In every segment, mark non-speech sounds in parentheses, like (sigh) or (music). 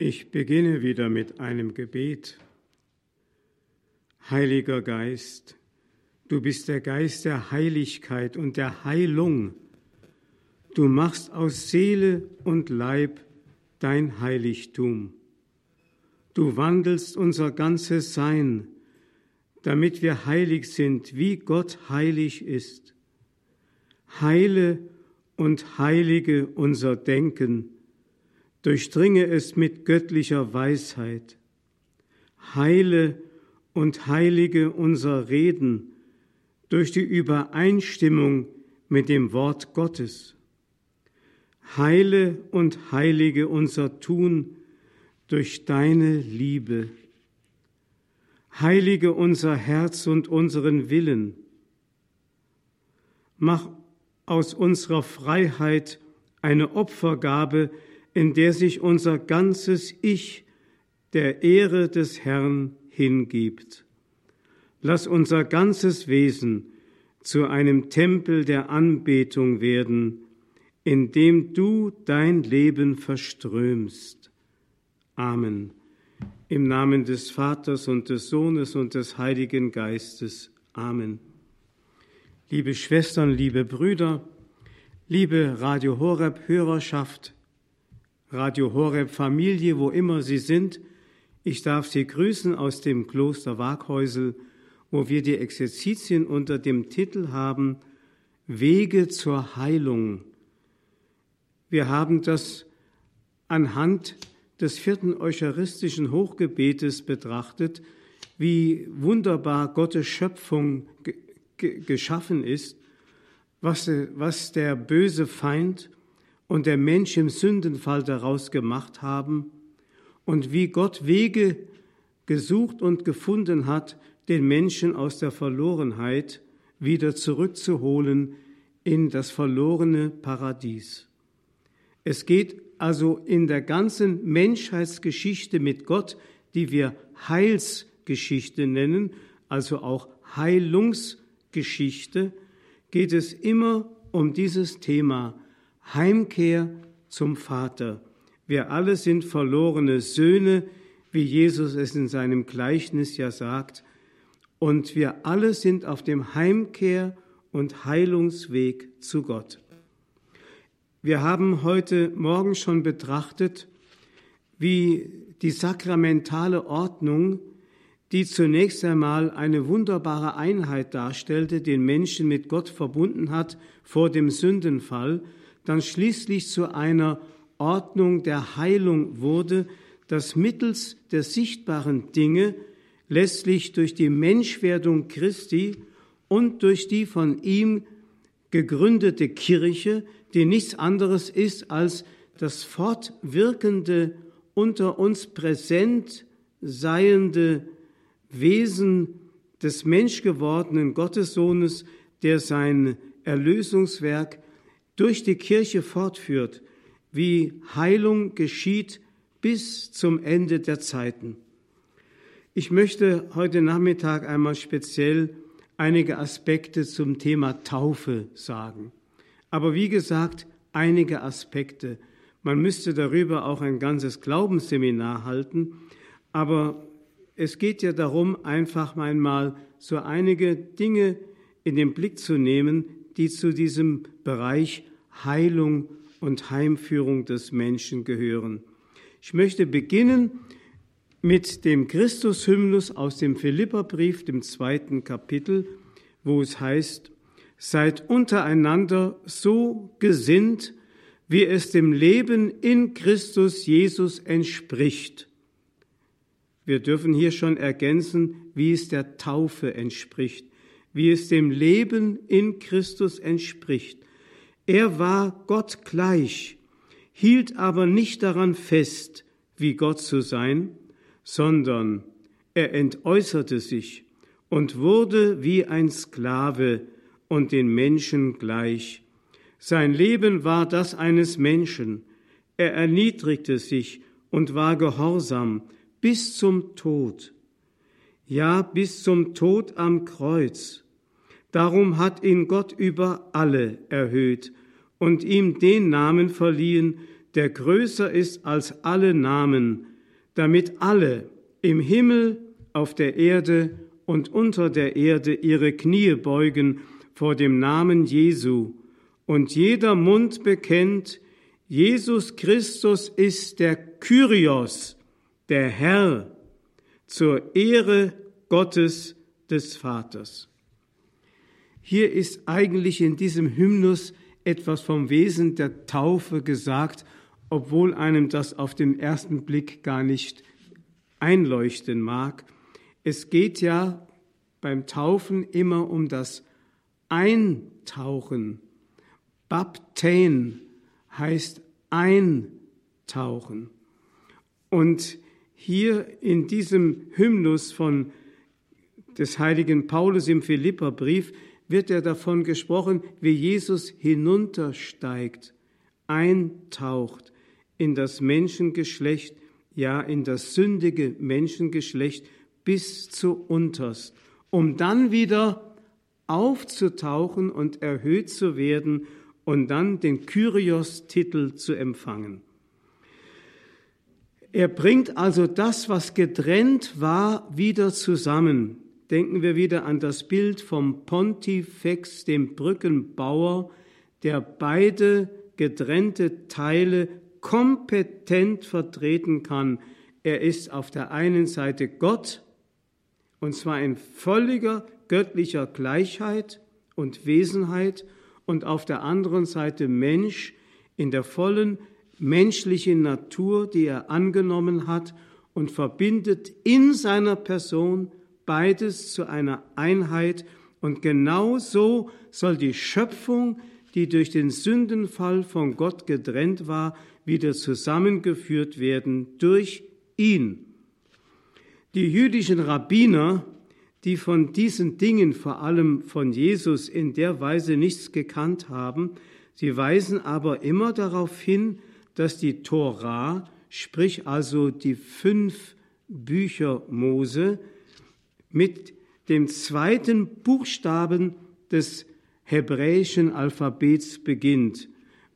Ich beginne wieder mit einem Gebet. Heiliger Geist, du bist der Geist der Heiligkeit und der Heilung. Du machst aus Seele und Leib dein Heiligtum. Du wandelst unser ganzes Sein, damit wir heilig sind, wie Gott heilig ist. Heile und heilige unser Denken, durchdringe es mit göttlicher Weisheit. Heile und heilige unser Reden durch die Übereinstimmung mit dem Wort Gottes. Heile und heilige unser Tun durch deine Liebe. Heilige unser Herz und unseren Willen. Mach aus unserer Freiheit eine Opfergabe, in der sich unser ganzes Ich der Ehre des Herrn hingibt. Lass unser ganzes Wesen zu einem Tempel der Anbetung werden, in dem du dein Leben verströmst. Amen. Im Namen des Vaters und des Sohnes und des Heiligen Geistes. Amen. Liebe Schwestern, liebe Brüder, liebe Radio Horeb Hörerschaft, Radio Horeb Familie, wo immer Sie sind, ich darf Sie grüßen aus dem Kloster Waghäusel, wo wir die Exerzitien unter dem Titel haben Wege zur Heilung. Wir haben das anhand des vierten eucharistischen Hochgebetes betrachtet, wie wunderbar Gottes Schöpfung geschaffen ist, was, was der böse Feind und der Mensch im Sündenfall daraus gemacht haben und wie Gott Wege gesucht und gefunden hat, den Menschen aus der Verlorenheit wieder zurückzuholen in das verlorene Paradies. Es geht also in der ganzen Menschheitsgeschichte mit Gott, die wir Heilsgeschichte nennen, also auch Heilungsgeschichte, geht es immer um dieses Thema Heimkehr zum Vater. Wir alle sind verlorene Söhne, wie Jesus es in seinem Gleichnis ja sagt, und wir alle sind auf dem Heimkehr und Heilungsweg zu Gott. Wir haben heute Morgen schon betrachtet, wie die sakramentale Ordnung, die zunächst einmal eine wunderbare Einheit darstellte, den Menschen mit Gott verbunden hat vor dem Sündenfall, dann schließlich zu einer Ordnung der Heilung wurde, das mittels der sichtbaren Dinge letztlich durch die Menschwerdung Christi und durch die von ihm gegründete Kirche, die nichts anderes ist als das fortwirkende, unter uns präsent seiende Wesen des menschgewordenen Gottessohnes, der sein Erlösungswerk durch die Kirche fortführt, wie Heilung geschieht bis zum Ende der Zeiten. Ich möchte heute Nachmittag einmal speziell einige Aspekte zum Thema Taufe sagen. Aber wie gesagt, einige Aspekte. Man müsste darüber auch ein ganzes Glaubensseminar halten, aber es geht ja darum, einfach einmal so einige Dinge in den Blick zu nehmen, die zu diesem Bereich Heilung und Heimführung des Menschen gehören. Ich möchte beginnen mit dem Christushymnus aus dem Philipperbrief, dem zweiten Kapitel, wo es heißt, Seid untereinander so gesinnt, wie es dem Leben in Christus Jesus entspricht. Wir dürfen hier schon ergänzen, wie es der Taufe entspricht, wie es dem Leben in Christus entspricht. Er war Gott gleich, hielt aber nicht daran fest, wie Gott zu sein, sondern er entäußerte sich und wurde wie ein Sklave und den Menschen gleich. Sein Leben war das eines Menschen. Er erniedrigte sich und war gehorsam bis zum Tod. Ja, bis zum Tod am Kreuz. Darum hat ihn Gott über alle erhöht und ihm den Namen verliehen, der größer ist als alle Namen, damit alle im Himmel, auf der Erde und unter der Erde ihre Knie beugen vor dem Namen Jesu und jeder Mund bekennt, Jesus Christus ist der Kyrios, der Herr, zur Ehre Gottes des Vaters. Hier ist eigentlich in diesem Hymnus etwas vom Wesen der Taufe gesagt, obwohl einem das auf den ersten Blick gar nicht einleuchten mag. Es geht ja beim Taufen immer um das Eintauchen. Baptein heißt eintauchen. Und hier in diesem Hymnus von des heiligen Paulus im Philipperbrief wird er davon gesprochen, wie Jesus hinuntersteigt, eintaucht in das Menschengeschlecht, ja in das sündige Menschengeschlecht bis zu unterst, um dann wieder aufzutauchen und erhöht zu werden und dann den Kyrios-Titel zu empfangen. Er bringt also das, was getrennt war, wieder zusammen. Denken wir wieder an das Bild vom Pontifex, dem Brückenbauer, der beide getrennte Teile kompetent vertreten kann. Er ist auf der einen Seite Gott, und zwar in völliger göttlicher Gleichheit und Wesenheit, und auf der anderen Seite Mensch in der vollen menschlichen Natur, die er angenommen hat, und verbindet in seiner Person beides zu einer Einheit. Und genau so soll die Schöpfung, die durch den Sündenfall von Gott getrennt war, wieder zusammengeführt werden durch ihn. Die jüdischen Rabbiner, die von diesen Dingen, vor allem von Jesus, in der Weise nichts gekannt haben, sie weisen aber immer darauf hin, dass die Tora, sprich also die fünf Bücher Mose, mit dem zweiten Buchstaben des hebräischen Alphabets beginnt.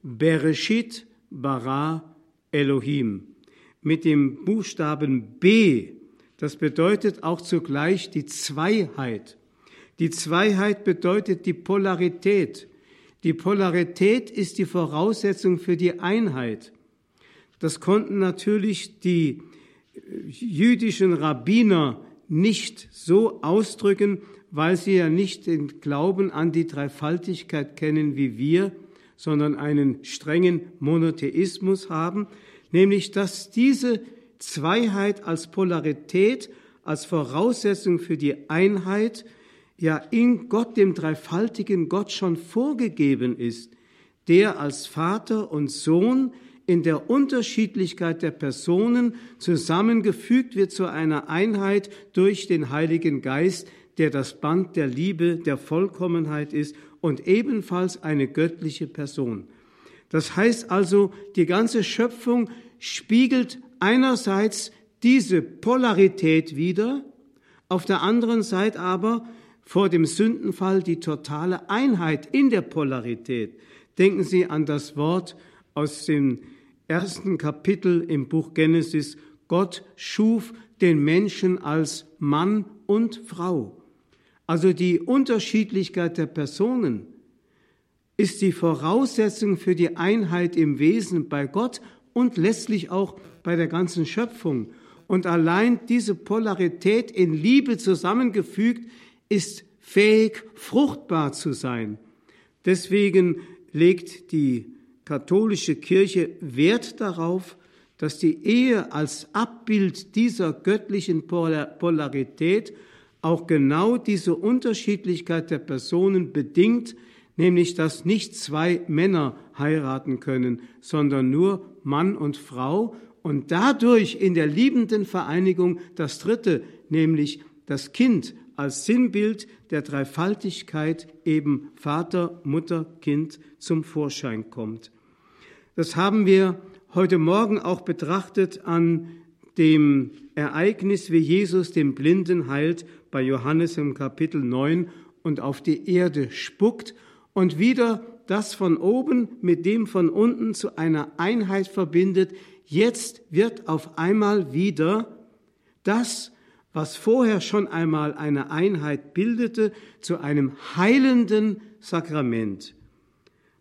Bereshit bara Elohim. Mit dem Buchstaben B, das bedeutet auch zugleich die Zweiheit. Die Zweiheit bedeutet die Polarität. Die Polarität ist die Voraussetzung für die Einheit. Das konnten natürlich die jüdischen Rabbiner nicht so ausdrücken, weil sie ja nicht den Glauben an die Dreifaltigkeit kennen wie wir, sondern einen strengen Monotheismus haben, nämlich dass diese Zweiheit als Polarität, als Voraussetzung für die Einheit ja in Gott, dem dreifaltigen Gott schon vorgegeben ist, der als Vater und Sohn in der Unterschiedlichkeit der Personen zusammengefügt wird zu einer Einheit durch den Heiligen Geist, der das Band der Liebe, der Vollkommenheit ist und ebenfalls eine göttliche Person. Das heißt also, die ganze Schöpfung spiegelt einerseits diese Polarität wider, auf der anderen Seite aber vor dem Sündenfall die totale Einheit in der Polarität. Denken Sie an das Wort aus dem ersten Kapitel im Buch Genesis, Gott schuf den Menschen als Mann und Frau. Also die Unterschiedlichkeit der Personen ist die Voraussetzung für die Einheit im Wesen bei Gott und letztlich auch bei der ganzen Schöpfung. Und allein diese Polarität in Liebe zusammengefügt ist fähig, fruchtbar zu sein. Deswegen legt die katholische Kirche Wert darauf, dass die Ehe als Abbild dieser göttlichen Polarität auch genau diese Unterschiedlichkeit der Personen bedingt, nämlich dass nicht zwei Männer heiraten können, sondern nur Mann und Frau und dadurch in der liebenden Vereinigung das Dritte, nämlich das Kind als Sinnbild der Dreifaltigkeit eben Vater, Mutter, Kind zum Vorschein kommt. Das haben wir heute Morgen auch betrachtet an dem Ereignis, wie Jesus den Blinden heilt bei Johannes im Kapitel 9 und auf die Erde spuckt und wieder das von oben mit dem von unten zu einer Einheit verbindet, jetzt wird auf einmal wieder das, was vorher schon einmal eine Einheit bildete, zu einem heilenden Sakrament,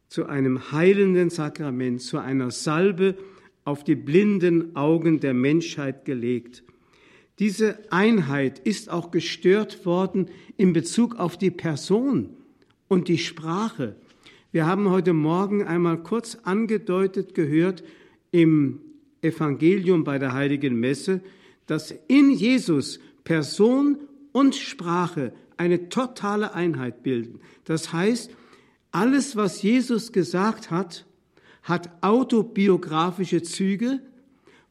zu einem heilenden Sakrament, zu einer Salbe auf die blinden Augen der Menschheit gelegt. Diese Einheit ist auch gestört worden in Bezug auf die Person und die Sprache. Wir haben heute Morgen einmal kurz angedeutet gehört im Evangelium bei der heiligen Messe, dass in Jesus Person und Sprache eine totale Einheit bilden. Das heißt, alles, was Jesus gesagt hat, hat autobiografische Züge.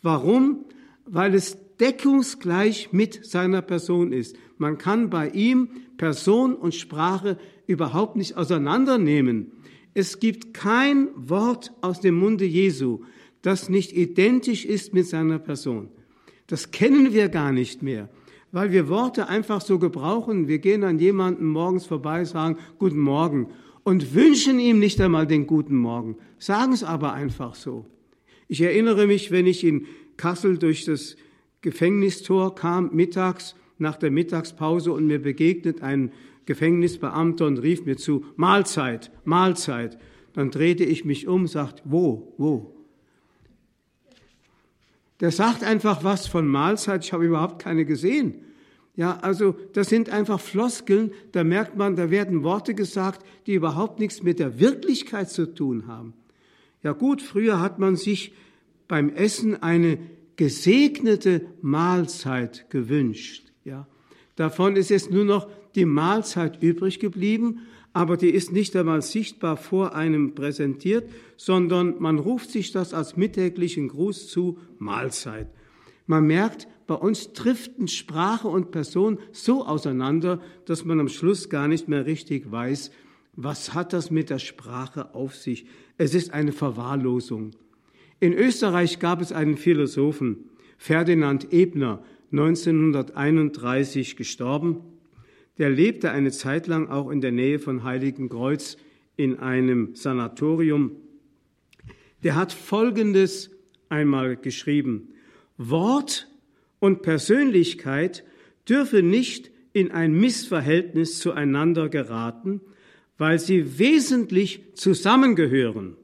Warum? Weil es deckungsgleich mit seiner Person ist. Man kann bei ihm Person und Sprache überhaupt nicht auseinandernehmen. Es gibt kein Wort aus dem Munde Jesu, das nicht identisch ist mit seiner Person. Das kennen wir gar nicht mehr, weil wir Worte einfach so gebrauchen. Wir gehen an jemanden morgens vorbei, sagen Guten Morgen und wünschen ihm nicht einmal den guten Morgen, sagen es aber einfach so. Ich erinnere mich, wenn ich in Kassel durch das Gefängnistor kam, mittags, nach der Mittagspause und mir begegnet ein Gefängnisbeamter und rief mir zu, Mahlzeit, Mahlzeit. Dann drehte ich mich um, sagt, wo, wo? Der sagt einfach was von Mahlzeit, ich habe überhaupt keine gesehen. Ja, also das sind einfach Floskeln, da merkt man, da werden Worte gesagt, die überhaupt nichts mit der Wirklichkeit zu tun haben. Ja gut, früher hat man sich beim Essen eine gesegnete Mahlzeit gewünscht. Ja, davon ist jetzt nur noch die Mahlzeit übrig geblieben aber die ist nicht einmal sichtbar vor einem präsentiert, sondern man ruft sich das als mittäglichen Gruß zu Mahlzeit. Man merkt, bei uns driften Sprache und Person so auseinander, dass man am Schluss gar nicht mehr richtig weiß, was hat das mit der Sprache auf sich. Es ist eine Verwahrlosung. In Österreich gab es einen Philosophen, Ferdinand Ebner, 1931 gestorben, der lebte eine Zeit lang auch in der Nähe von Heiligenkreuz in einem Sanatorium. Der hat Folgendes einmal geschrieben. Wort und Persönlichkeit dürfe nicht in ein Missverhältnis zueinander geraten, weil sie wesentlich zusammengehören.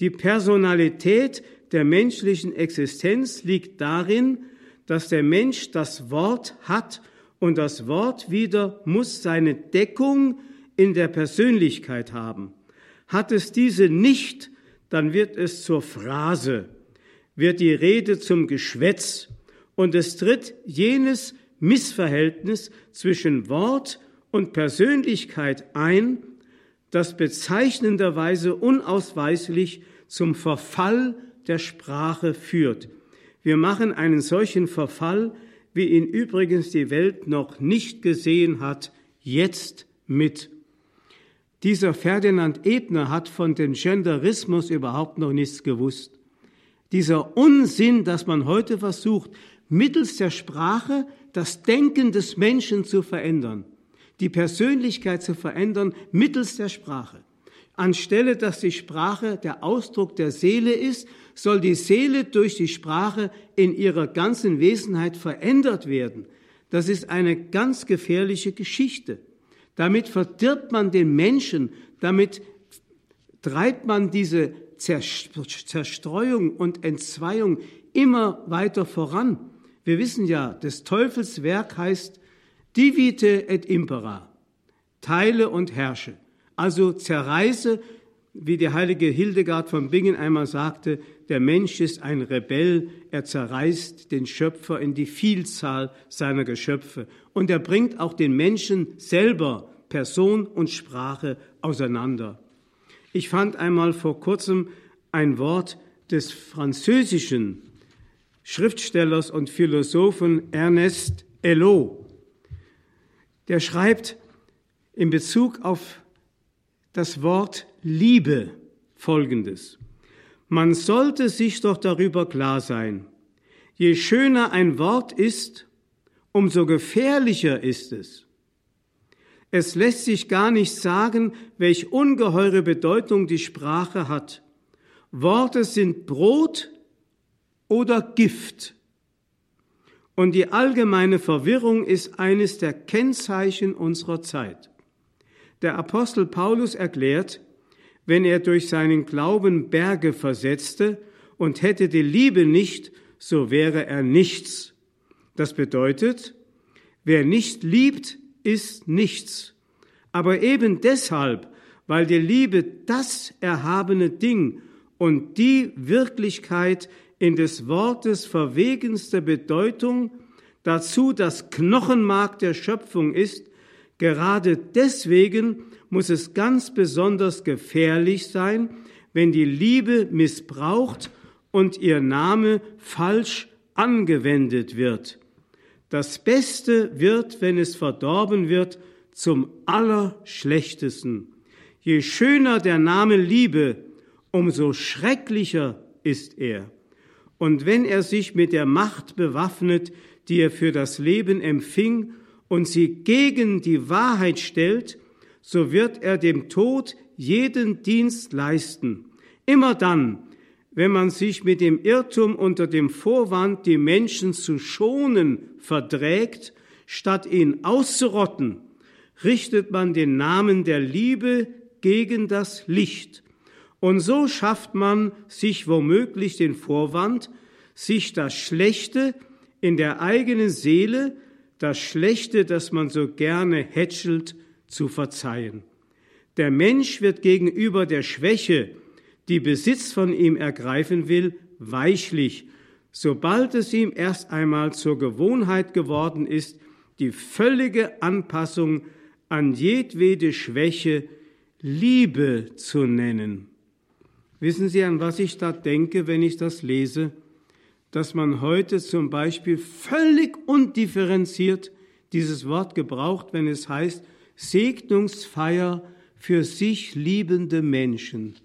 Die Personalität der menschlichen Existenz liegt darin, dass der Mensch das Wort hat und das Wort wieder muss seine Deckung in der Persönlichkeit haben. Hat es diese nicht, dann wird es zur Phrase, wird die Rede zum Geschwätz und es tritt jenes Missverhältnis zwischen Wort und Persönlichkeit ein, das bezeichnenderweise unausweislich zum Verfall der Sprache führt. Wir machen einen solchen Verfall wie ihn übrigens die Welt noch nicht gesehen hat, jetzt mit. Dieser Ferdinand Ebner hat von dem Genderismus überhaupt noch nichts gewusst. Dieser Unsinn, dass man heute versucht, mittels der Sprache das Denken des Menschen zu verändern, die Persönlichkeit zu verändern mittels der Sprache. Anstelle, dass die Sprache der Ausdruck der Seele ist, soll die Seele durch die Sprache in ihrer ganzen Wesenheit verändert werden. Das ist eine ganz gefährliche Geschichte. Damit verdirbt man den Menschen, damit treibt man diese Zerstreuung und Entzweiung immer weiter voran. Wir wissen ja, des Teufels Werk heißt divite et impera, teile und herrsche. Also zerreiße, wie die heilige Hildegard von Bingen einmal sagte, der Mensch ist ein Rebell, er zerreißt den Schöpfer in die Vielzahl seiner Geschöpfe und er bringt auch den Menschen selber, Person und Sprache auseinander. Ich fand einmal vor kurzem ein Wort des französischen Schriftstellers und Philosophen Ernest Hello. Der schreibt in Bezug auf das Wort Liebe folgendes. Man sollte sich doch darüber klar sein, je schöner ein Wort ist, umso gefährlicher ist es. Es lässt sich gar nicht sagen, welch ungeheure Bedeutung die Sprache hat. Worte sind Brot oder Gift. Und die allgemeine Verwirrung ist eines der Kennzeichen unserer Zeit. Der Apostel Paulus erklärt, wenn er durch seinen Glauben Berge versetzte und hätte die Liebe nicht, so wäre er nichts. Das bedeutet, wer nicht liebt, ist nichts. Aber eben deshalb, weil die Liebe das erhabene Ding und die Wirklichkeit in des Wortes verwegenste Bedeutung dazu das Knochenmark der Schöpfung ist, gerade deswegen muss es ganz besonders gefährlich sein, wenn die Liebe missbraucht und ihr Name falsch angewendet wird. Das Beste wird, wenn es verdorben wird, zum Allerschlechtesten. Je schöner der Name Liebe, umso schrecklicher ist er. Und wenn er sich mit der Macht bewaffnet, die er für das Leben empfing, und sie gegen die Wahrheit stellt, so wird er dem Tod jeden Dienst leisten. Immer dann, wenn man sich mit dem Irrtum unter dem Vorwand, die Menschen zu schonen, verträgt, statt ihn auszurotten, richtet man den Namen der Liebe gegen das Licht und so schafft man sich womöglich den Vorwand, sich das Schlechte in der eigenen Seele, das Schlechte, das man so gerne hätschelt, zu verzeihen. Der Mensch wird gegenüber der Schwäche, die Besitz von ihm ergreifen will, weichlich, sobald es ihm erst einmal zur Gewohnheit geworden ist, die völlige Anpassung an jedwede Schwäche Liebe zu nennen. Wissen Sie, an was ich da denke, wenn ich das lese? Dass man heute zum Beispiel völlig undifferenziert dieses Wort gebraucht, wenn es heißt Segnungsfeier für sich liebende Menschen.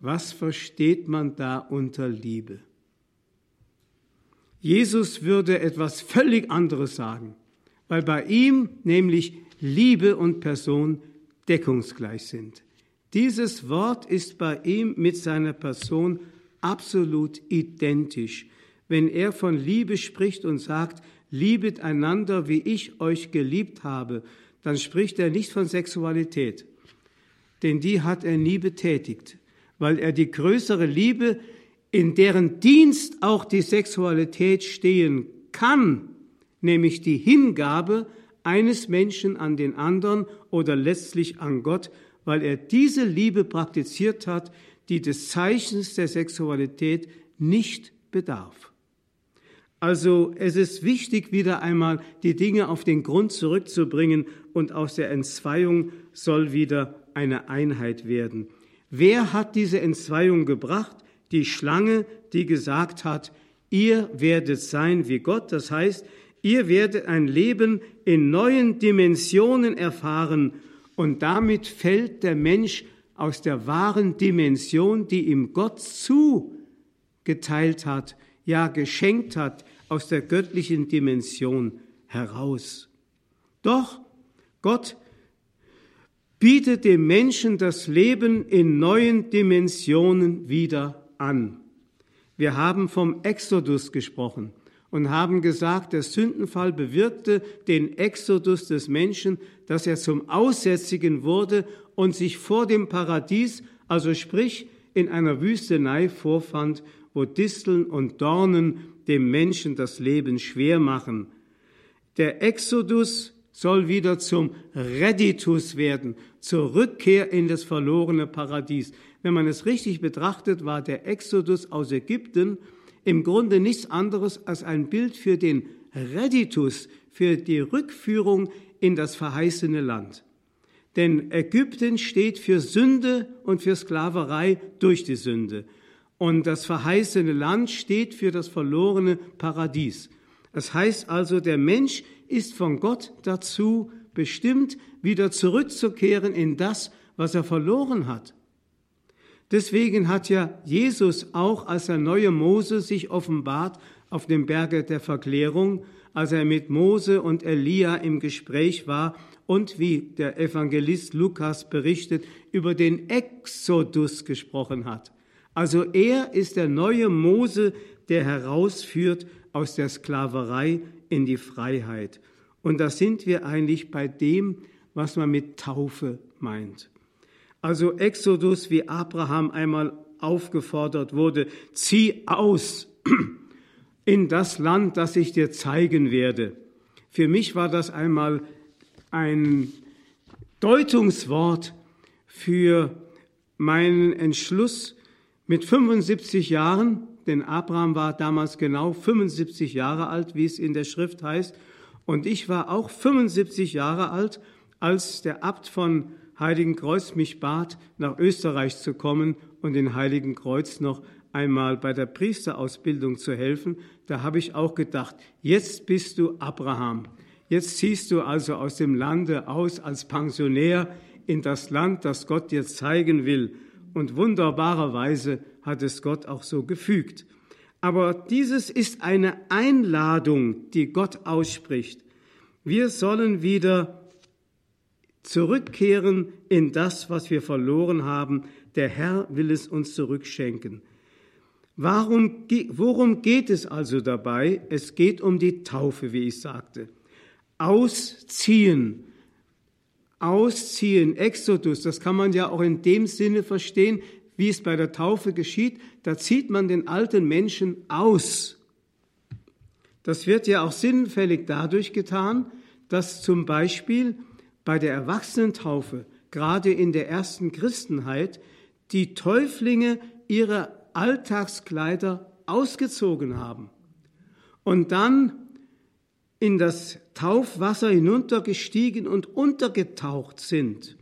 Was versteht man da unter Liebe? Jesus würde etwas völlig anderes sagen, weil bei ihm nämlich Liebe und Person deckungsgleich sind. Dieses Wort ist bei ihm mit seiner Person absolut identisch. Wenn er von Liebe spricht und sagt, liebet einander, wie ich euch geliebt habe, dann spricht er nicht von Sexualität, denn die hat er nie betätigt, weil er die größere Liebe, in deren Dienst auch die Sexualität stehen kann, nämlich die Hingabe eines Menschen an den anderen oder letztlich an Gott, weil er diese Liebe praktiziert hat, die des Zeichens der Sexualität nicht bedarf. Also es ist wichtig, wieder einmal die Dinge auf den Grund zurückzubringen und aus der Entzweiung soll wieder eine Einheit werden. Wer hat diese Entzweiung gebracht? Die Schlange, die gesagt hat, ihr werdet sein wie Gott, das heißt, ihr werdet ein Leben in neuen Dimensionen erfahren und damit fällt der Mensch aus der wahren Dimension, die ihm Gott zugeteilt hat, ja geschenkt hat, aus der göttlichen Dimension heraus. Doch Gott bietet dem Menschen das Leben in neuen Dimensionen wieder an. Wir haben vom Exodus gesprochen und haben gesagt, der Sündenfall bewirkte den Exodus des Menschen, dass er zum Aussätzigen wurde und sich vor dem Paradies, also sprich in einer Wüstenei vorfand, wo Disteln und Dornen dem Menschen das Leben schwer machen. Der Exodus soll wieder zum Reditus werden, zur Rückkehr in das verlorene Paradies. Wenn man es richtig betrachtet, war der Exodus aus Ägypten im Grunde nichts anderes als ein Bild für den Reditus, für die Rückführung in das verheißene Land. Denn Ägypten steht für Sünde und für Sklaverei durch die Sünde. Und das verheißene Land steht für das verlorene Paradies. Das heißt also, der Mensch ist von Gott dazu bestimmt, wieder zurückzukehren in das, was er verloren hat. Deswegen hat ja Jesus auch, als der neue Mose sich offenbart, auf dem Berge der Verklärung, als er mit Mose und Elia im Gespräch war und wie der Evangelist Lukas berichtet, über den Exodus gesprochen hat. Also er ist der neue Mose, der herausführt aus der Sklaverei in die Freiheit. Und da sind wir eigentlich bei dem, was man mit Taufe meint. Also Exodus, wie Abraham einmal aufgefordert wurde, zieh aus (clears throat) in das Land, das ich dir zeigen werde. Für mich war das einmal ein Deutungswort für meinen Entschluss mit 75 Jahren, denn Abraham war damals genau 75 Jahre alt, wie es in der Schrift heißt, und ich war auch 75 Jahre alt, als der Abt von Heiligen Kreuz mich bat, nach Österreich zu kommen und in Heiligen Kreuz noch einmal bei der Priesterausbildung zu helfen. Da habe ich auch gedacht, jetzt bist du Abraham. Jetzt ziehst du also aus dem Lande aus als Pensionär in das Land, das Gott dir zeigen will. Und wunderbarerweise hat es Gott auch so gefügt. Aber dieses ist eine Einladung, die Gott ausspricht. Wir sollen wieder zurückkehren in das, was wir verloren haben. Der Herr will es uns zurückschenken. Warum, worum geht es also dabei? Es geht um die Taufe, wie ich sagte. Ausziehen. Ausziehen, Exodus, das kann man ja auch in dem Sinne verstehen, wie es bei der Taufe geschieht. Da zieht man den alten Menschen aus. Das wird ja auch sinnfällig dadurch getan, dass zum Beispiel bei der Erwachsenentaufe, gerade in der ersten Christenheit, die Täuflinge ihre Alltagskleider ausgezogen haben und dann in das Taufwasser hinuntergestiegen und untergetaucht sind.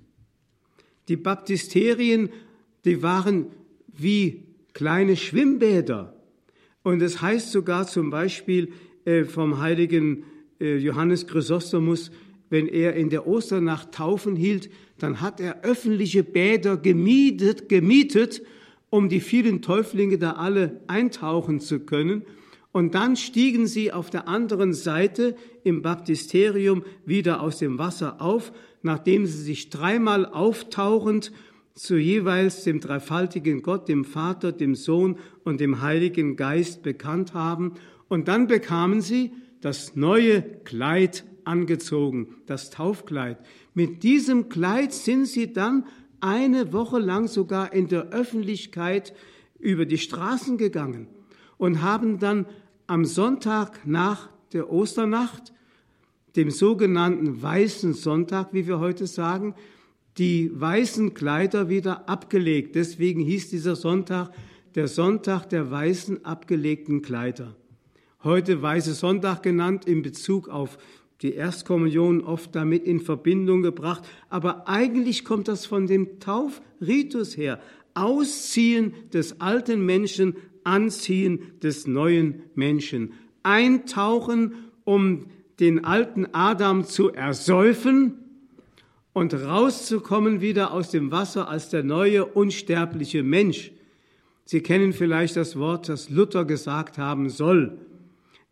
Die Baptisterien, die waren wie kleine Schwimmbäder. Und es heißt sogar zum Beispiel äh, vom heiligen äh, Johannes Chrysostomus, wenn er in der Osternacht Taufen hielt, dann hat er öffentliche Bäder gemietet, gemietet, um die vielen Täuflinge da alle eintauchen zu können. Und dann stiegen sie auf der anderen Seite im Baptisterium wieder aus dem Wasser auf, nachdem sie sich dreimal auftauchend zu jeweils dem dreifaltigen Gott, dem Vater, dem Sohn und dem Heiligen Geist bekannt haben. Und dann bekamen sie das neue Kleid angezogen, das Taufkleid. Mit diesem Kleid sind sie dann eine Woche lang sogar in der Öffentlichkeit über die Straßen gegangen und haben dann am Sonntag nach der Osternacht, dem sogenannten Weißen Sonntag, wie wir heute sagen, die weißen Kleider wieder abgelegt. Deswegen hieß dieser Sonntag der Sonntag der weißen abgelegten Kleider. Heute Weiße Sonntag genannt in Bezug auf die Erstkommunion oft damit in Verbindung gebracht, aber eigentlich kommt das von dem Taufritus her. Ausziehen des alten Menschen, Anziehen des neuen Menschen. Eintauchen, um den alten Adam zu ersäufen und rauszukommen wieder aus dem Wasser als der neue unsterbliche Mensch. Sie kennen vielleicht das Wort, das Luther gesagt haben soll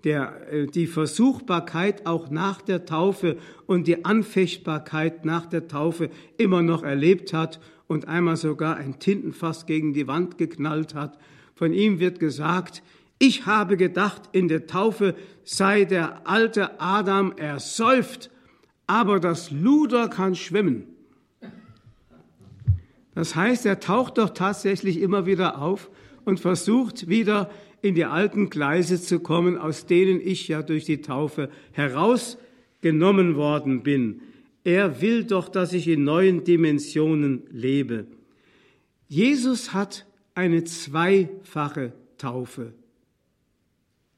der, äh, die Versuchbarkeit auch nach der Taufe und die Anfechtbarkeit nach der Taufe immer noch erlebt hat und einmal sogar ein Tintenfass gegen die Wand geknallt hat. Von ihm wird gesagt, ich habe gedacht, in der Taufe sei der alte Adam ersäuft, aber das Luder kann schwimmen. Das heißt, er taucht doch tatsächlich immer wieder auf und versucht wieder in die alten Gleise zu kommen, aus denen ich ja durch die Taufe herausgenommen worden bin. Er will doch, dass ich in neuen Dimensionen lebe. Jesus hat eine zweifache Taufe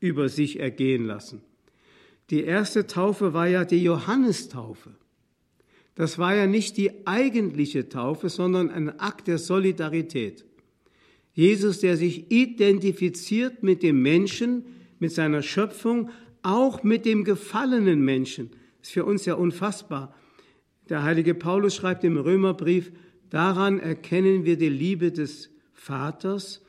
über sich ergehen lassen. Die erste Taufe war ja die Johannestaufe. Das war ja nicht die eigentliche Taufe, sondern ein Akt der Solidarität. Jesus, der sich identifiziert mit dem Menschen, mit seiner Schöpfung, auch mit dem gefallenen Menschen. Das ist für uns ja unfassbar. Der heilige Paulus schreibt im Römerbrief, daran erkennen wir die Liebe des Vaters,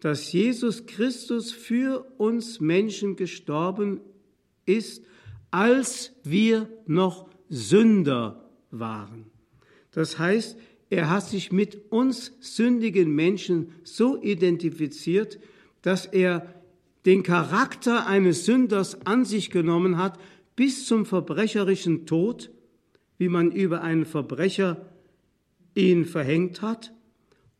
dass Jesus Christus für uns Menschen gestorben ist, als wir noch Sünder waren. Das heißt, er hat sich mit uns sündigen Menschen so identifiziert, dass er den Charakter eines Sünders an sich genommen hat bis zum verbrecherischen Tod, wie man über einen Verbrecher ihn verhängt hat,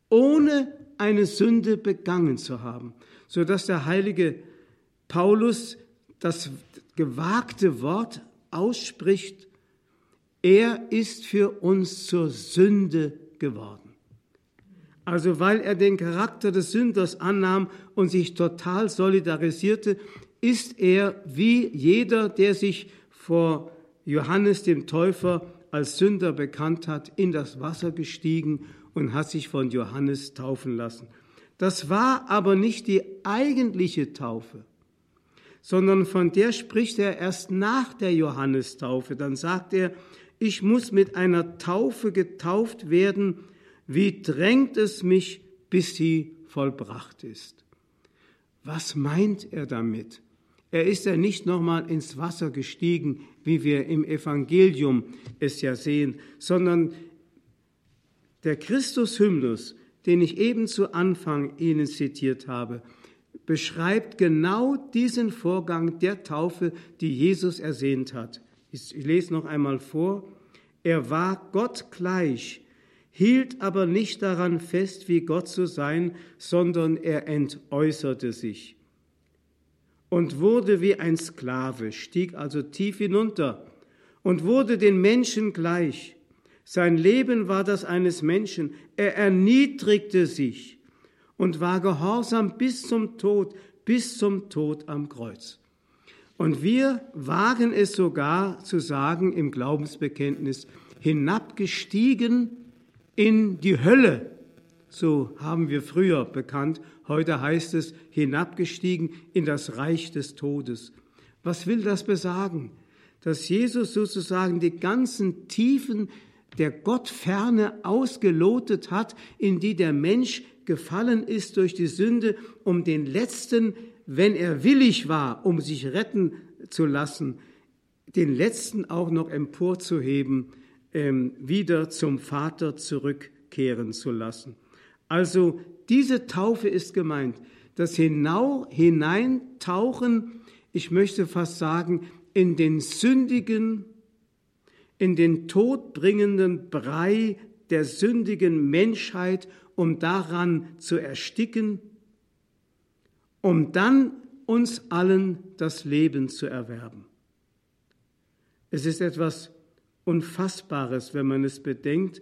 ohne eine Sünde begangen zu haben, so dass der heilige Paulus das gewagte Wort ausspricht, er ist für uns zur Sünde geworden. Also weil er den Charakter des Sünders annahm und sich total solidarisierte, ist er wie jeder, der sich vor Johannes dem Täufer als Sünder bekannt hat, in das Wasser gestiegen und hat sich von Johannes taufen lassen. Das war aber nicht die eigentliche Taufe, sondern von der spricht er erst nach der Johannestaufe. Dann sagt er, ich muss mit einer Taufe getauft werden, wie drängt es mich, bis sie vollbracht ist. Was meint er damit? Er ist ja nicht nochmal ins Wasser gestiegen, wie wir im Evangelium es ja sehen, sondern der Christus-Hymnus, den ich eben zu Anfang Ihnen zitiert habe, beschreibt genau diesen Vorgang der Taufe, die Jesus ersehnt hat. Ich lese noch einmal vor. Er war Gott gleich, hielt aber nicht daran fest, wie Gott zu sein, sondern er entäußerte sich und wurde wie ein Sklave, stieg also tief hinunter und wurde den Menschen gleich. Sein Leben war das eines Menschen. Er erniedrigte sich und war gehorsam bis zum Tod, bis zum Tod am Kreuz. Und wir wagen es sogar zu sagen im Glaubensbekenntnis, hinabgestiegen in die Hölle. So haben wir früher bekannt. Heute heißt es hinabgestiegen in das Reich des Todes. Was will das besagen? Dass Jesus sozusagen die ganzen Tiefen der Gottferne ausgelotet hat, in die der Mensch gefallen ist durch die Sünde, um den letzten, wenn er willig war, um sich retten zu lassen, den letzten auch noch emporzuheben, ähm, wieder zum Vater zurückkehren zu lassen. Also diese Taufe ist gemeint, das Hinau, Hineintauchen, ich möchte fast sagen, in den sündigen, in den todbringenden Brei der sündigen Menschheit, um daran zu ersticken, um dann uns allen das Leben zu erwerben. Es ist etwas Unfassbares, wenn man es bedenkt,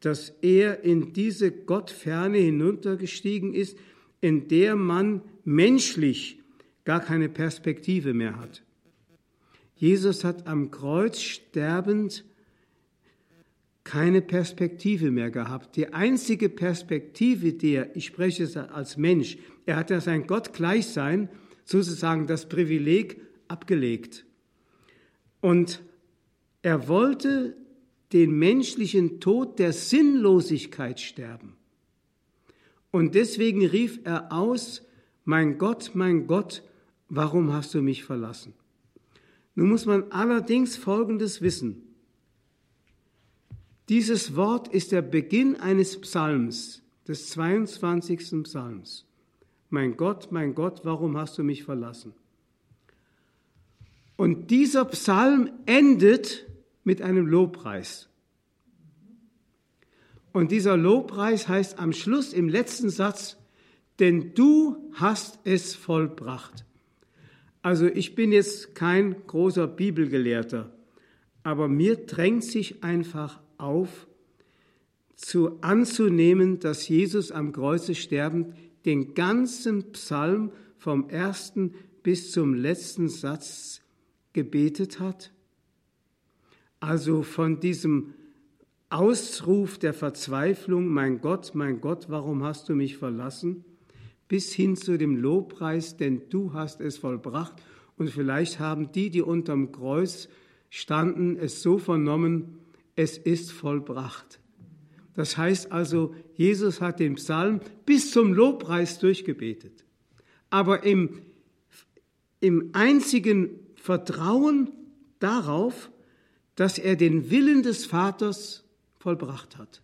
dass er in diese Gottferne hinuntergestiegen ist, in der man menschlich gar keine Perspektive mehr hat. Jesus hat am Kreuz sterbend keine Perspektive mehr gehabt. Die einzige Perspektive, die er, ich spreche es als Mensch, er hat ja sein Gottgleichsein, sozusagen das Privileg, abgelegt. Und er wollte den menschlichen Tod der Sinnlosigkeit sterben. Und deswegen rief er aus, mein Gott, mein Gott, warum hast du mich verlassen? Nun muss man allerdings Folgendes wissen. Dieses Wort ist der Beginn eines Psalms, des 22. Psalms. Mein Gott, mein Gott, warum hast du mich verlassen? Und dieser Psalm endet mit einem Lobpreis. Und dieser Lobpreis heißt am Schluss im letzten Satz, denn du hast es vollbracht. Also ich bin jetzt kein großer Bibelgelehrter, aber mir drängt sich einfach auf, zu anzunehmen, dass Jesus am Kreuze sterbend den ganzen Psalm vom ersten bis zum letzten Satz gebetet hat. Also von diesem Ausruf der Verzweiflung, mein Gott, mein Gott, warum hast du mich verlassen, bis hin zu dem Lobpreis, denn du hast es vollbracht. Und vielleicht haben die, die unterm Kreuz standen, es so vernommen, es ist vollbracht. Das heißt also, Jesus hat den Psalm bis zum Lobpreis durchgebetet. Aber im, im einzigen Vertrauen darauf, dass er den Willen des Vaters vollbracht hat.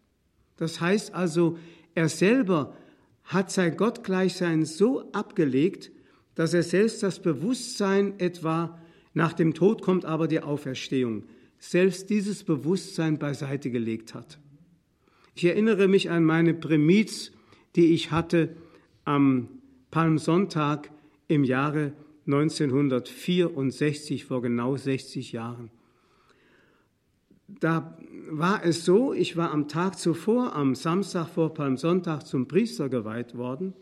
Das heißt also, er selber hat sein Gottgleichsein so abgelegt, dass er selbst das Bewusstsein etwa nach dem Tod kommt aber die Auferstehung, selbst dieses Bewusstsein beiseite gelegt hat. Ich erinnere mich an meine Prämiz, die ich hatte am Palmsonntag im Jahre 1964, vor genau 60 Jahren. Da war es so, ich war am Tag zuvor, am Samstag vor Palmsonntag, zum Priester geweiht worden.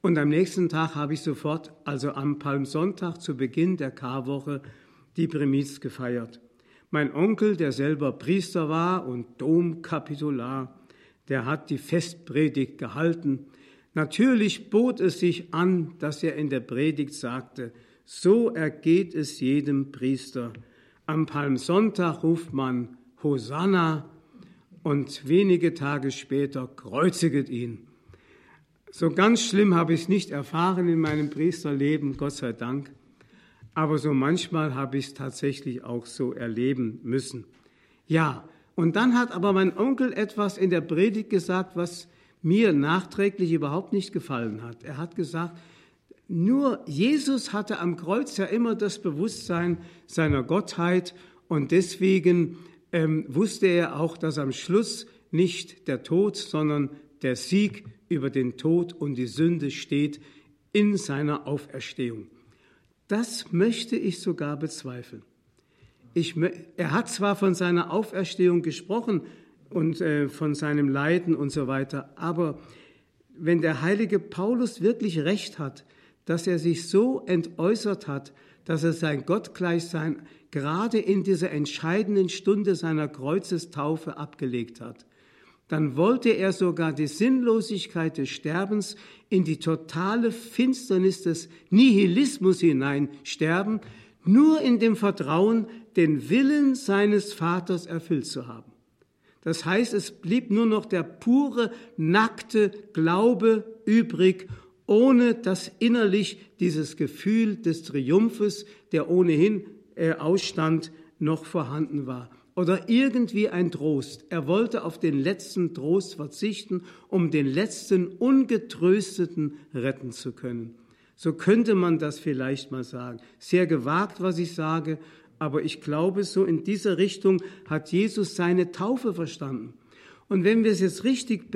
Und am nächsten Tag habe ich sofort, also am Palmsonntag zu Beginn der Karwoche, die Prämiz gefeiert. Mein Onkel, der selber Priester war und Domkapitular, der hat die Festpredigt gehalten. Natürlich bot es sich an, dass er in der Predigt sagte, so ergeht es jedem Priester. Am Palmsonntag ruft man Hosanna und wenige Tage später kreuziget ihn. So ganz schlimm habe ich es nicht erfahren in meinem Priesterleben, Gott sei Dank. Aber so manchmal habe ich es tatsächlich auch so erleben müssen. Ja, und dann hat aber mein Onkel etwas in der Predigt gesagt, was mir nachträglich überhaupt nicht gefallen hat. Er hat gesagt, nur Jesus hatte am Kreuz ja immer das Bewusstsein seiner Gottheit und deswegen ähm, wusste er auch, dass am Schluss nicht der Tod, sondern der Sieg über den Tod und die Sünde steht in seiner Auferstehung. Das möchte ich sogar bezweifeln. Ich, er hat zwar von seiner Auferstehung gesprochen und äh, von seinem Leiden und so weiter, aber wenn der heilige Paulus wirklich recht hat, dass er sich so entäußert hat, dass er sein Gottgleichsein gerade in dieser entscheidenden Stunde seiner Kreuzestaufe abgelegt hat, dann wollte er sogar die Sinnlosigkeit des Sterbens in die totale Finsternis des Nihilismus hinein sterben, nur in dem Vertrauen, den Willen seines Vaters erfüllt zu haben. Das heißt, es blieb nur noch der pure, nackte Glaube übrig, ohne dass innerlich dieses Gefühl des Triumphes, der ohnehin äh, ausstand, noch vorhanden war oder irgendwie ein Trost. Er wollte auf den letzten Trost verzichten, um den letzten Ungetrösteten retten zu können. So könnte man das vielleicht mal sagen. Sehr gewagt, was ich sage, aber ich glaube, so in dieser Richtung hat Jesus seine Taufe verstanden. Und wenn wir es jetzt richtig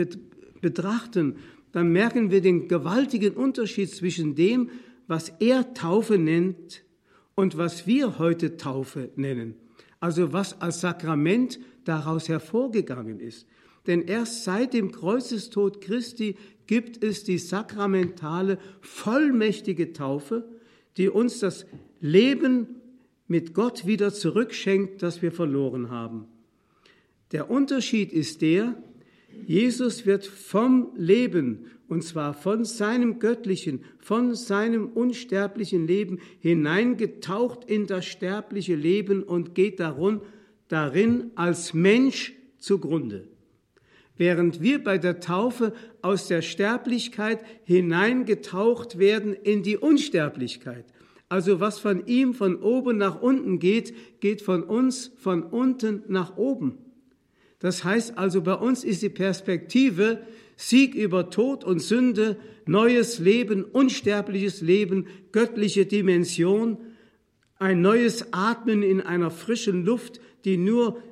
betrachten, dann merken wir den gewaltigen Unterschied zwischen dem, was er Taufe nennt und was wir heute Taufe nennen also was als Sakrament daraus hervorgegangen ist. Denn erst seit dem Kreuzestod Christi gibt es die sakramentale, vollmächtige Taufe, die uns das Leben mit Gott wieder zurückschenkt, das wir verloren haben. Der Unterschied ist der, Jesus wird vom Leben, und zwar von seinem göttlichen, von seinem unsterblichen Leben hineingetaucht in das sterbliche Leben und geht darin, darin als Mensch zugrunde. Während wir bei der Taufe aus der Sterblichkeit hineingetaucht werden in die Unsterblichkeit. Also was von ihm von oben nach unten geht, geht von uns von unten nach oben. Das heißt also, bei uns ist die Perspektive Sieg über Tod und Sünde, neues Leben, unsterbliches Leben, göttliche Dimension, ein neues Atmen in einer frischen Luft, die nur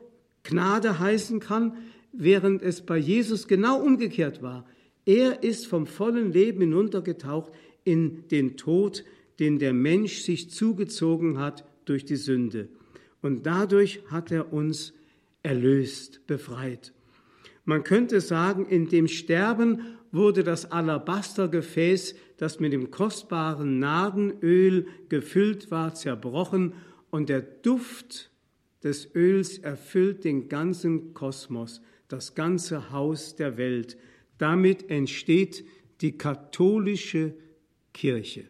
Gnade heißen kann, während es bei Jesus genau umgekehrt war. Er ist vom vollen Leben hinuntergetaucht in den Tod, den der Mensch sich zugezogen hat durch die Sünde. Und dadurch hat er uns erlöst, befreit. Man könnte sagen, in dem Sterben wurde das Alabastergefäß, das mit dem kostbaren Nadenöl gefüllt war, zerbrochen und der Duft des Öls erfüllt den ganzen Kosmos, das ganze Haus der Welt. Damit entsteht die katholische Kirche.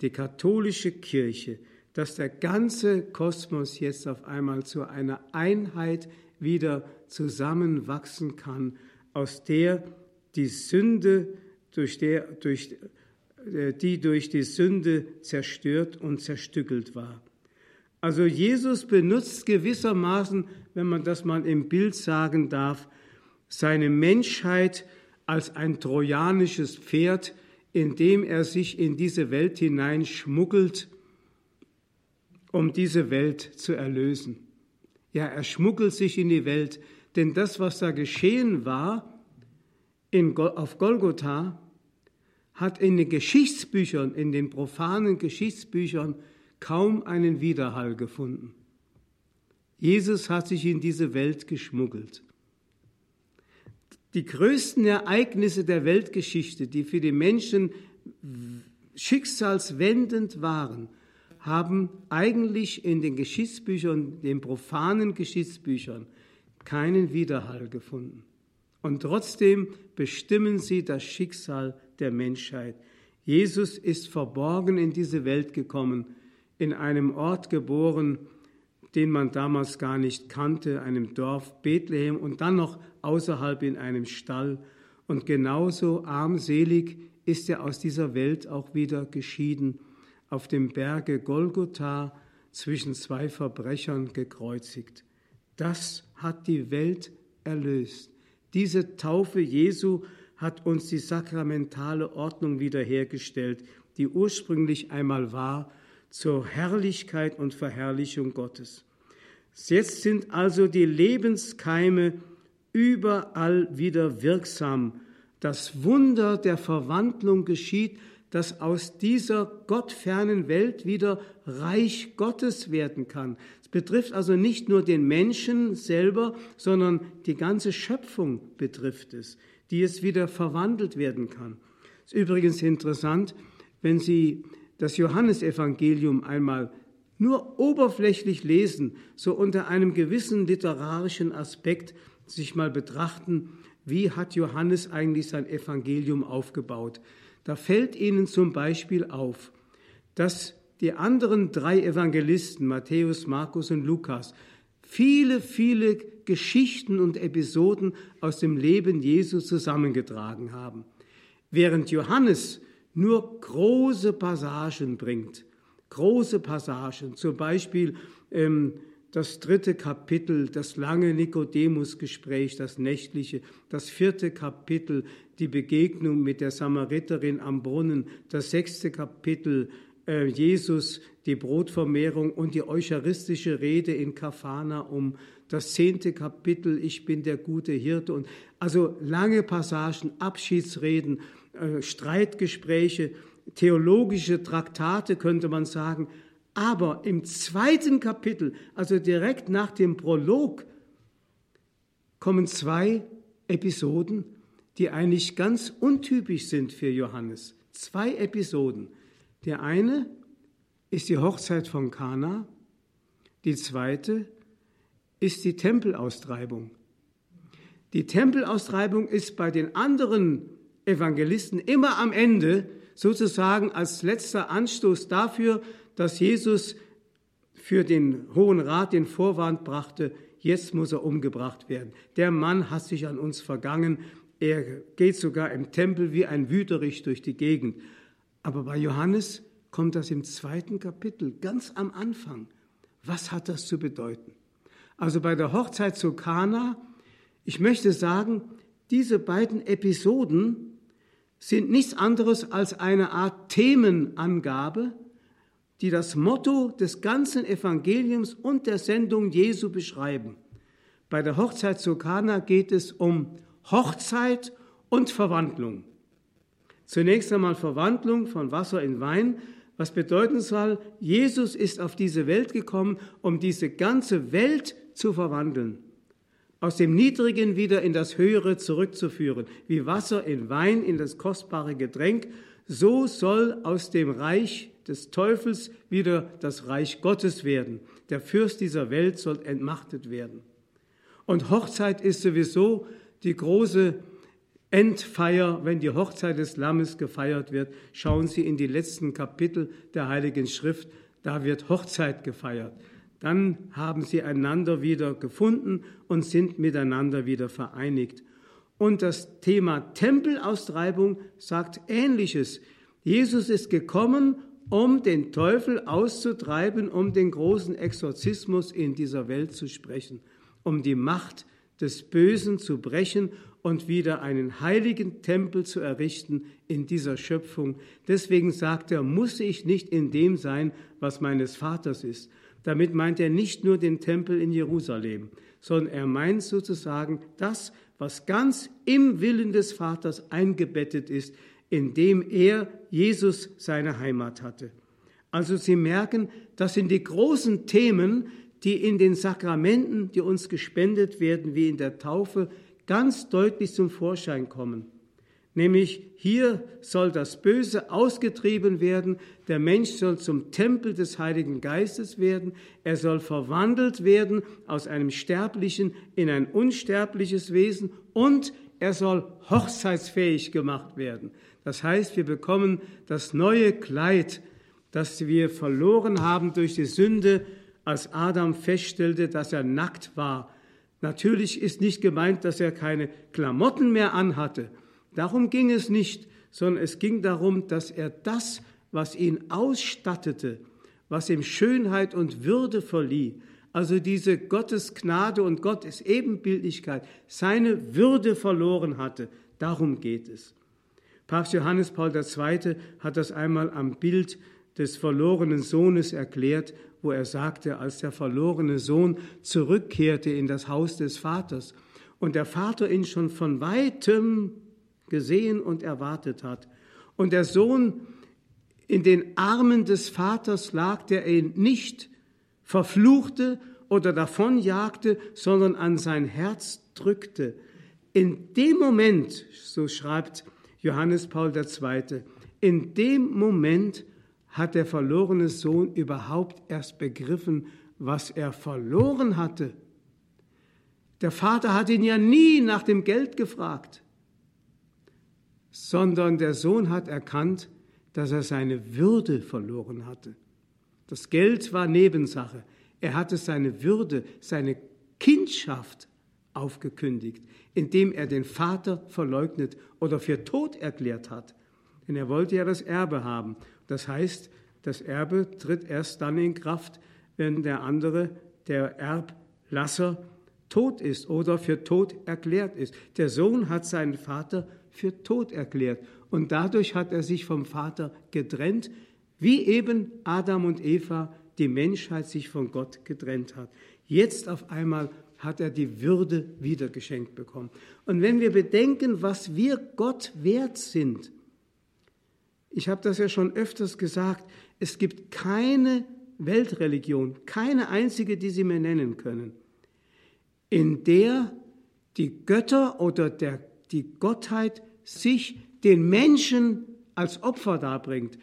Die katholische Kirche, dass der ganze Kosmos jetzt auf einmal zu einer Einheit wieder zusammenwachsen kann, aus der die Sünde, durch der, durch, äh, die durch die Sünde zerstört und zerstückelt war. Also Jesus benutzt gewissermaßen, wenn man das mal im Bild sagen darf, seine Menschheit als ein trojanisches Pferd, indem er sich in diese Welt hineinschmuggelt, um diese Welt zu erlösen. Ja, er schmuggelt sich in die Welt, denn das, was da geschehen war in, auf Golgotha, hat in den Geschichtsbüchern, in den profanen Geschichtsbüchern kaum einen Widerhall gefunden. Jesus hat sich in diese Welt geschmuggelt. Die größten Ereignisse der Weltgeschichte, die für die Menschen schicksalswendend waren, haben eigentlich in den Geschichtsbüchern, den profanen Geschichtsbüchern, keinen Widerhall gefunden. Und trotzdem bestimmen sie das Schicksal der Menschheit. Jesus ist verborgen in diese Welt gekommen, in einem Ort geboren, den man damals gar nicht kannte, einem Dorf Bethlehem und dann noch außerhalb in einem Stall. Und genauso armselig ist er aus dieser Welt auch wieder geschieden, auf dem Berge Golgotha zwischen zwei Verbrechern gekreuzigt. Das hat die Welt erlöst. Diese Taufe Jesu hat uns die sakramentale Ordnung wiederhergestellt, die ursprünglich einmal war zur Herrlichkeit und Verherrlichung Gottes. Jetzt sind also die Lebenskeime überall wieder wirksam. Das Wunder der Verwandlung geschieht, dass aus dieser gottfernen Welt wieder Reich Gottes werden kann. Es betrifft also nicht nur den Menschen selber, sondern die ganze Schöpfung betrifft es, die es wieder verwandelt werden kann. Es ist übrigens interessant, wenn Sie das Johannesevangelium einmal nur oberflächlich lesen, so unter einem gewissen literarischen Aspekt sich mal betrachten, wie hat Johannes eigentlich sein Evangelium aufgebaut. Da fällt Ihnen zum Beispiel auf, dass die anderen drei Evangelisten, Matthäus, Markus und Lukas, viele, viele Geschichten und Episoden aus dem Leben Jesu zusammengetragen haben, während Johannes nur große Passagen bringt. Große Passagen, zum Beispiel ähm, das dritte Kapitel, das lange Nikodemus-Gespräch, das nächtliche, das vierte Kapitel, die Begegnung mit der Samariterin am Brunnen, das sechste Kapitel, äh, Jesus, die Brotvermehrung und die eucharistische Rede in Kafana um. Das zehnte Kapitel, ich bin der gute Hirte. Und also lange Passagen, Abschiedsreden äh, Streitgespräche, theologische Traktate könnte man sagen. Aber im zweiten Kapitel, also direkt nach dem Prolog, kommen zwei Episoden, die eigentlich ganz untypisch sind für Johannes. Zwei Episoden. Der eine ist die Hochzeit von Kana, die zweite ist die Tempelaustreibung. Die Tempelaustreibung ist bei den anderen Evangelisten immer am Ende sozusagen als letzter Anstoß dafür, dass Jesus für den Hohen Rat den Vorwand brachte, jetzt muss er umgebracht werden. Der Mann hat sich an uns vergangen, er geht sogar im Tempel wie ein Wüterich durch die Gegend. Aber bei Johannes kommt das im zweiten Kapitel, ganz am Anfang. Was hat das zu bedeuten? Also bei der Hochzeit zu Kana, ich möchte sagen, diese beiden Episoden sind nichts anderes als eine Art Themenangabe, die das Motto des ganzen Evangeliums und der Sendung Jesu beschreiben. Bei der Hochzeit zu Kana geht es um Hochzeit und Verwandlung. Zunächst einmal Verwandlung von Wasser in Wein, was bedeuten soll, Jesus ist auf diese Welt gekommen, um diese ganze Welt zu verwandeln aus dem Niedrigen wieder in das Höhere zurückzuführen, wie Wasser in Wein in das kostbare Getränk, so soll aus dem Reich des Teufels wieder das Reich Gottes werden. Der Fürst dieser Welt soll entmachtet werden. Und Hochzeit ist sowieso die große Endfeier, wenn die Hochzeit des Lammes gefeiert wird. Schauen Sie in die letzten Kapitel der Heiligen Schrift, da wird Hochzeit gefeiert. Dann haben sie einander wieder gefunden und sind miteinander wieder vereinigt. Und das Thema Tempelaustreibung sagt Ähnliches. Jesus ist gekommen, um den Teufel auszutreiben, um den großen Exorzismus in dieser Welt zu sprechen, um die Macht des Bösen zu brechen und wieder einen heiligen Tempel zu errichten in dieser Schöpfung. Deswegen sagt er, muss ich nicht in dem sein, was meines Vaters ist. Damit meint er nicht nur den Tempel in Jerusalem, sondern er meint sozusagen das, was ganz im Willen des Vaters eingebettet ist, in dem er, Jesus, seine Heimat hatte. Also Sie merken, das sind die großen Themen, die in den Sakramenten, die uns gespendet werden, wie in der Taufe, ganz deutlich zum Vorschein kommen. Nämlich hier soll das Böse ausgetrieben werden, der Mensch soll zum Tempel des Heiligen Geistes werden, er soll verwandelt werden aus einem sterblichen in ein unsterbliches Wesen und er soll hochzeitsfähig gemacht werden. Das heißt, wir bekommen das neue Kleid, das wir verloren haben durch die Sünde, als Adam feststellte, dass er nackt war. Natürlich ist nicht gemeint, dass er keine Klamotten mehr anhatte. Darum ging es nicht, sondern es ging darum, dass er das, was ihn ausstattete, was ihm Schönheit und Würde verlieh, also diese Gottesgnade und Gottes Ebenbildlichkeit, seine Würde verloren hatte. Darum geht es. Papst Johannes Paul II. hat das einmal am Bild des verlorenen Sohnes erklärt, wo er sagte, als der verlorene Sohn zurückkehrte in das Haus des Vaters und der Vater ihn schon von weitem gesehen und erwartet hat und der Sohn in den Armen des Vaters lag, der ihn nicht verfluchte oder davonjagte, sondern an sein Herz drückte. In dem Moment, so schreibt Johannes Paul II., in dem Moment hat der verlorene Sohn überhaupt erst begriffen, was er verloren hatte. Der Vater hat ihn ja nie nach dem Geld gefragt, sondern der Sohn hat erkannt, dass er seine Würde verloren hatte. Das Geld war Nebensache. Er hatte seine Würde, seine Kindschaft aufgekündigt, indem er den Vater verleugnet oder für tot erklärt hat. Denn er wollte ja das Erbe haben. Das heißt, das Erbe tritt erst dann in Kraft, wenn der andere, der Erblasser, tot ist oder für tot erklärt ist. Der Sohn hat seinen Vater für tot erklärt und dadurch hat er sich vom Vater getrennt, wie eben Adam und Eva die Menschheit sich von Gott getrennt hat. Jetzt auf einmal hat er die Würde wieder geschenkt bekommen. Und wenn wir bedenken, was wir Gott wert sind, ich habe das ja schon öfters gesagt, es gibt keine Weltreligion, keine einzige, die Sie mir nennen können, in der die Götter oder der, die Gottheit sich den Menschen als Opfer darbringt.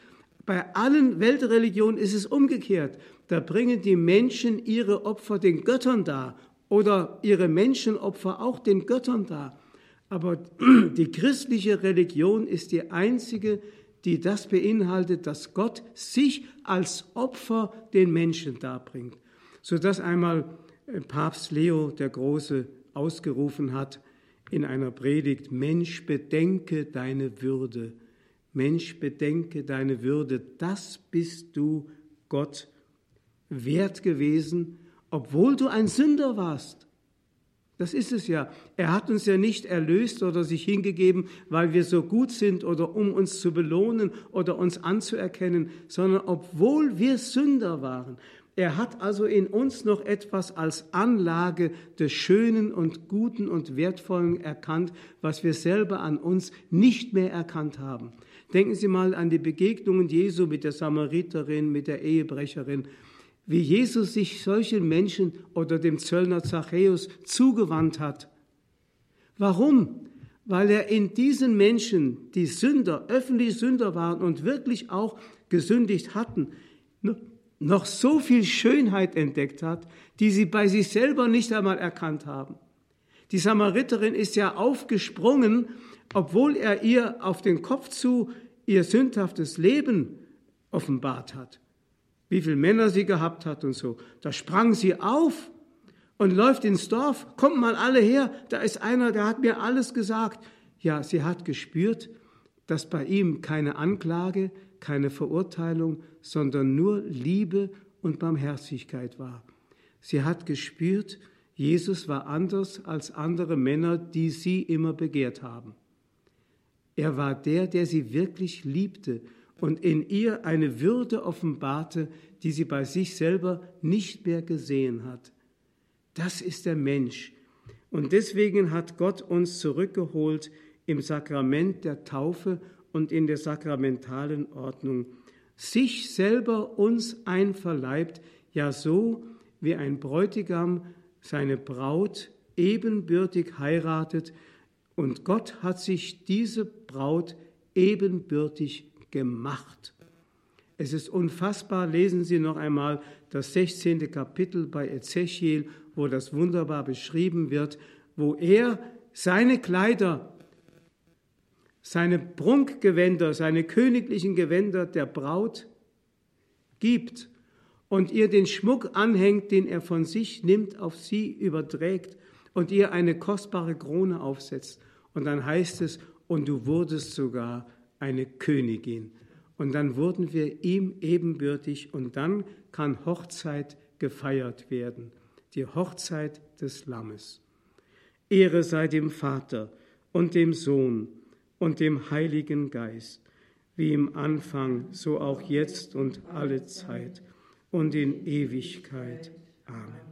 Bei allen Weltreligionen ist es umgekehrt. Da bringen die Menschen ihre Opfer den Göttern dar oder ihre Menschenopfer auch den Göttern dar. Aber (clears throat) die christliche Religion ist die einzige, die das beinhaltet, dass Gott sich als Opfer den Menschen darbringt, sodass einmal äh, Papst Leo der Große ausgerufen hat in einer Predigt, Mensch, bedenke deine Würde, Mensch, bedenke deine Würde, das bist du Gott wert gewesen, obwohl du ein Sünder warst. Das ist es ja. Er hat uns ja nicht erlöst oder sich hingegeben, weil wir so gut sind oder um uns zu belohnen oder uns anzuerkennen, sondern obwohl wir Sünder waren. Er hat also in uns noch etwas als Anlage des Schönen und Guten und Wertvollen erkannt, was wir selber an uns nicht mehr erkannt haben. Denken Sie mal an die Begegnungen Jesu mit der Samariterin, mit der Ehebrecherin wie Jesus sich solchen Menschen oder dem Zöllner Zachäus zugewandt hat. Warum? Weil er in diesen Menschen, die Sünder, öffentliche Sünder waren und wirklich auch gesündigt hatten, noch so viel Schönheit entdeckt hat, die sie bei sich selber nicht einmal erkannt haben. Die Samariterin ist ja aufgesprungen, obwohl er ihr auf den Kopf zu ihr sündhaftes Leben offenbart hat. Wie viele Männer sie gehabt hat und so. Da sprang sie auf und läuft ins Dorf. Kommt mal alle her, da ist einer, der hat mir alles gesagt. Ja, sie hat gespürt, dass bei ihm keine Anklage, keine Verurteilung, sondern nur Liebe und Barmherzigkeit war. Sie hat gespürt, Jesus war anders als andere Männer, die sie immer begehrt haben. Er war der, der sie wirklich liebte und in ihr eine Würde offenbarte, die sie bei sich selber nicht mehr gesehen hat. Das ist der Mensch. Und deswegen hat Gott uns zurückgeholt im Sakrament der Taufe und in der sakramentalen Ordnung, sich selber uns einverleibt, ja so wie ein Bräutigam seine Braut ebenbürtig heiratet, und Gott hat sich diese Braut ebenbürtig gemacht. Es ist unfassbar, lesen Sie noch einmal das 16. Kapitel bei Ezechiel, wo das wunderbar beschrieben wird, wo er seine Kleider, seine Prunkgewänder, seine königlichen Gewänder der Braut gibt und ihr den Schmuck anhängt, den er von sich nimmt, auf sie überträgt und ihr eine kostbare Krone aufsetzt. Und dann heißt es, und du wurdest sogar eine Königin. Und dann wurden wir ihm ebenbürtig und dann kann Hochzeit gefeiert werden, die Hochzeit des Lammes. Ehre sei dem Vater und dem Sohn und dem Heiligen Geist, wie im Anfang, so auch jetzt und alle Zeit und in Ewigkeit. Amen.